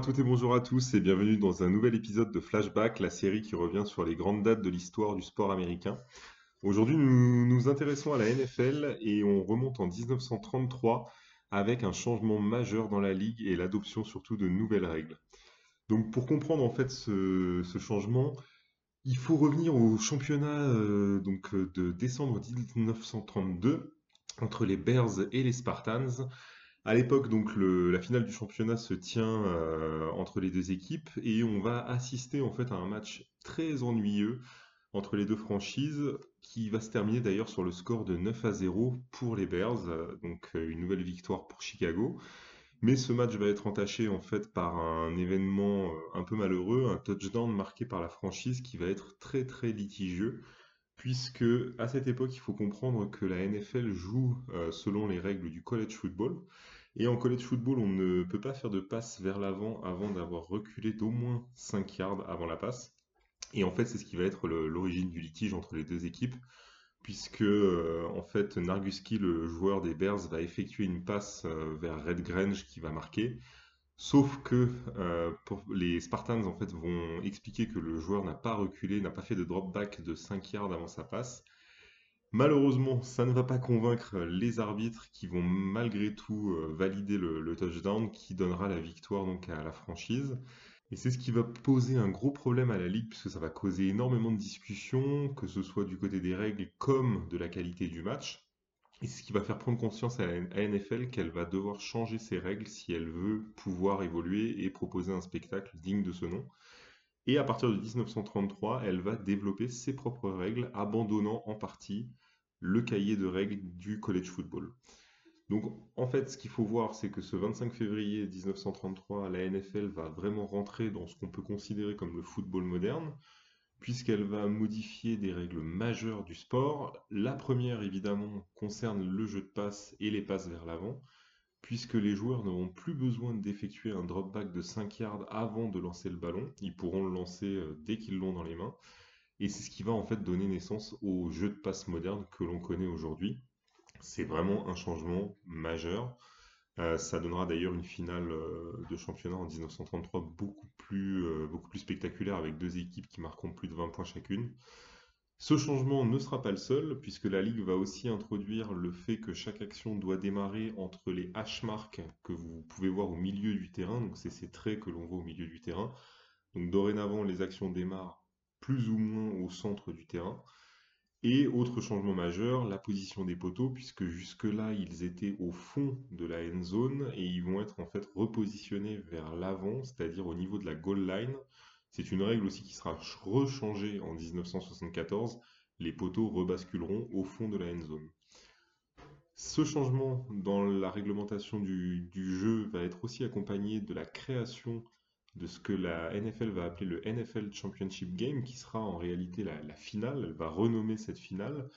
toutes et bonjour à tous et bienvenue dans un nouvel épisode de Flashback, la série qui revient sur les grandes dates de l'histoire du sport américain. Aujourd'hui, nous nous intéressons à la NFL et on remonte en 1933 avec un changement majeur dans la ligue et l'adoption surtout de nouvelles règles. Donc pour comprendre en fait ce, changement, il faut revenir au championnat euh, donc, de décembre 1932 entre les Bears et les Spartans. À l'époque, donc, la finale du championnat se tient euh, entre les deux équipes et on va assister en fait à un match très ennuyeux entre les deux franchises qui va se terminer d'ailleurs sur le score de 9 à 0 pour les Bears, donc euh, une nouvelle victoire pour Chicago. Mais ce match va être entaché en fait par un événement euh, un peu malheureux, un touchdown marqué par la franchise qui va être très très litigieux puisque à cette époque, il faut comprendre que la NFL joue euh, selon les règles du college football. Et en college football, on ne peut pas faire de passe vers l'avant avant d'avoir reculé d'au moins 5 yards avant la passe. Et en fait, c'est ce qui va être l'origine du litige entre les deux équipes, puisque euh, en fait, Narguski, le joueur des Bears, va effectuer une passe euh, vers Red Grange qui va marquer. Sauf que euh, les Spartans en fait vont expliquer que le joueur n'a pas reculé, n'a pas fait de drop back de 5 yards avant sa passe. Malheureusement, ça ne va pas convaincre les arbitres qui vont malgré tout euh, valider le, touchdown qui donnera la victoire donc à la franchise. Et c'est ce qui va poser un gros problème à la ligue puisque ça va causer énormément de discussions, que ce soit du côté des règles comme de la qualité du match. Et c'est ce qui va faire prendre conscience à la NFL qu'elle va devoir changer ses règles si elle veut pouvoir évoluer et proposer un spectacle digne de ce nom. Et à partir de 1933, elle va développer ses propres règles, abandonnant en partie le cahier de règles du college football. Donc en fait, ce qu'il faut voir, c'est que ce 25 février 1933, la NFL va vraiment rentrer dans ce qu'on peut considérer comme le football moderne, puisqu'elle va modifier des règles majeures du sport. La première, évidemment, concerne le jeu de passe et les passes vers l'avant, puisque les joueurs n'auront plus besoin d'effectuer un drop back de 5 yards avant de lancer le ballon. Ils pourront le lancer euh, dès qu'ils l'ont dans les mains. Et c'est ce qui va en fait donner naissance au jeu de passe moderne que l'on connaît aujourd'hui. C'est vraiment un changement majeur. Euh, ça donnera d'ailleurs une finale euh, de championnat en 1933 beaucoup plus, euh, beaucoup plus spectaculaire avec deux équipes qui marqueront plus de 20 points chacune. Ce changement ne sera pas le seul, puisque la Ligue va aussi introduire le fait que chaque action doit démarrer entre les hash marks que vous pouvez voir au milieu du terrain, donc c'est ces traits que l'on voit au milieu du terrain. Donc dorénavant, les actions démarrent plus ou moins au centre du terrain. Et autre changement majeur, la position des poteaux, puisque jusque-là, ils étaient au fond de la end zone et ils vont être en fait repositionnés vers l'avant, c'est-à-dire au niveau de la goal line. C'est une règle aussi qui sera rechangée en 1974. Les poteaux rebasculeront au fond de la end zone. Ce changement dans la réglementation du, du jeu va être aussi accompagné de la création de ce que la NFL va appeler le NFL Championship Game, qui sera en réalité la, finale. Elle va renommer cette finale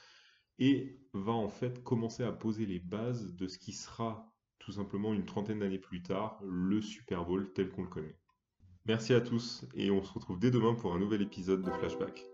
et va en fait commencer à poser les bases de ce qui sera tout simplement une trentaine d'années plus tard le Super Bowl tel qu'on le connaît. Merci à tous et on se retrouve dès demain pour un nouvel épisode de Flashback.